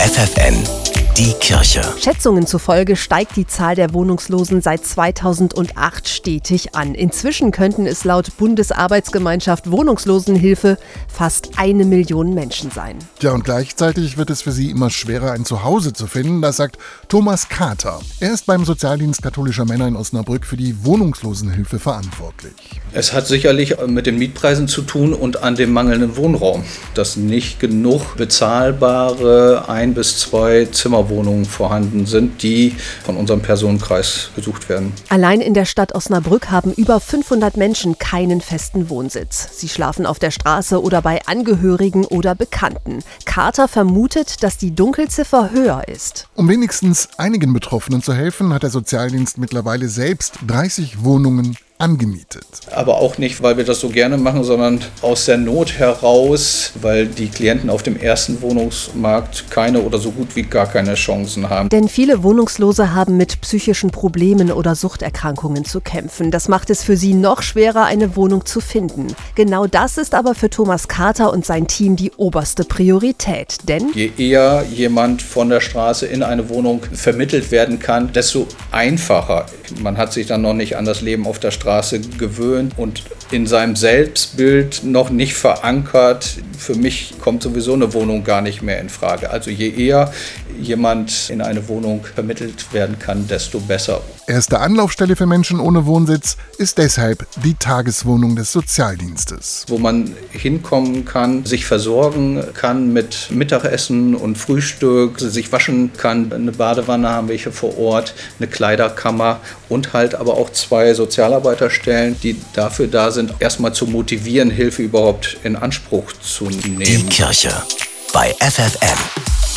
FFN die Kirche. Schätzungen zufolge steigt die Zahl der Wohnungslosen seit 2008 stetig an. Inzwischen könnten es laut Bundesarbeitsgemeinschaft Wohnungslosenhilfe fast eine Million Menschen sein. Ja, und gleichzeitig wird es für sie immer schwerer, ein Zuhause zu finden. Das sagt Thomas Kater. Er ist beim Sozialdienst katholischer Männer in Osnabrück für die Wohnungslosenhilfe verantwortlich. Es hat sicherlich mit den Mietpreisen zu tun und an dem mangelnden Wohnraum, dass nicht genug bezahlbare ein bis zwei Zimmerwohnungen vorhanden sind, die von unserem Personenkreis gesucht werden. Allein in der Stadt Osnabrück haben über 500 Menschen keinen festen Wohnsitz. Sie schlafen auf der Straße oder bei Angehörigen oder Bekannten. Carter vermutet, dass die Dunkelziffer höher ist. Um wenigstens einigen Betroffenen zu helfen, hat der Sozialdienst mittlerweile selbst 30 Wohnungen angemietet. Aber auch nicht, weil wir das so gerne machen, sondern aus der Not heraus, weil die Klienten auf dem ersten Wohnungsmarkt keine oder so gut wie gar keine Chancen haben. Denn viele Wohnungslose haben mit psychischen Problemen oder Suchterkrankungen zu kämpfen. Das macht es für sie noch schwerer, eine Wohnung zu finden. Genau das ist aber für Thomas Carter und sein Team die oberste Priorität. Denn je eher jemand von der Straße in eine Wohnung vermittelt werden kann, desto einfacher. Man hat sich dann noch nicht an das Leben auf der Straße Straße gewöhnt und in seinem Selbstbild noch nicht verankert. Für mich kommt sowieso eine Wohnung gar nicht mehr in Frage. Also je eher jemand in eine Wohnung vermittelt werden kann, desto besser. Erste Anlaufstelle für Menschen ohne Wohnsitz ist deshalb die Tageswohnung des Sozialdienstes. Wo man hinkommen kann, sich versorgen kann mit Mittagessen und Frühstück, sich waschen kann. Eine Badewanne haben wir hier vor Ort, eine Kleiderkammer und halt aber auch zwei Sozialarbeiterstellen, die dafür da sind, erstmal zu motivieren, Hilfe überhaupt in Anspruch zu nehmen. Die Kirche bei FFN.